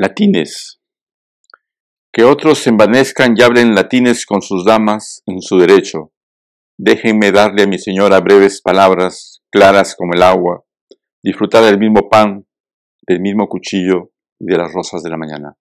Latines. Que otros se envanezcan y hablen latines con sus damas en su derecho. Déjenme darle a mi señora breves palabras, claras como el agua, disfrutar del mismo pan, del mismo cuchillo y de las rosas de la mañana.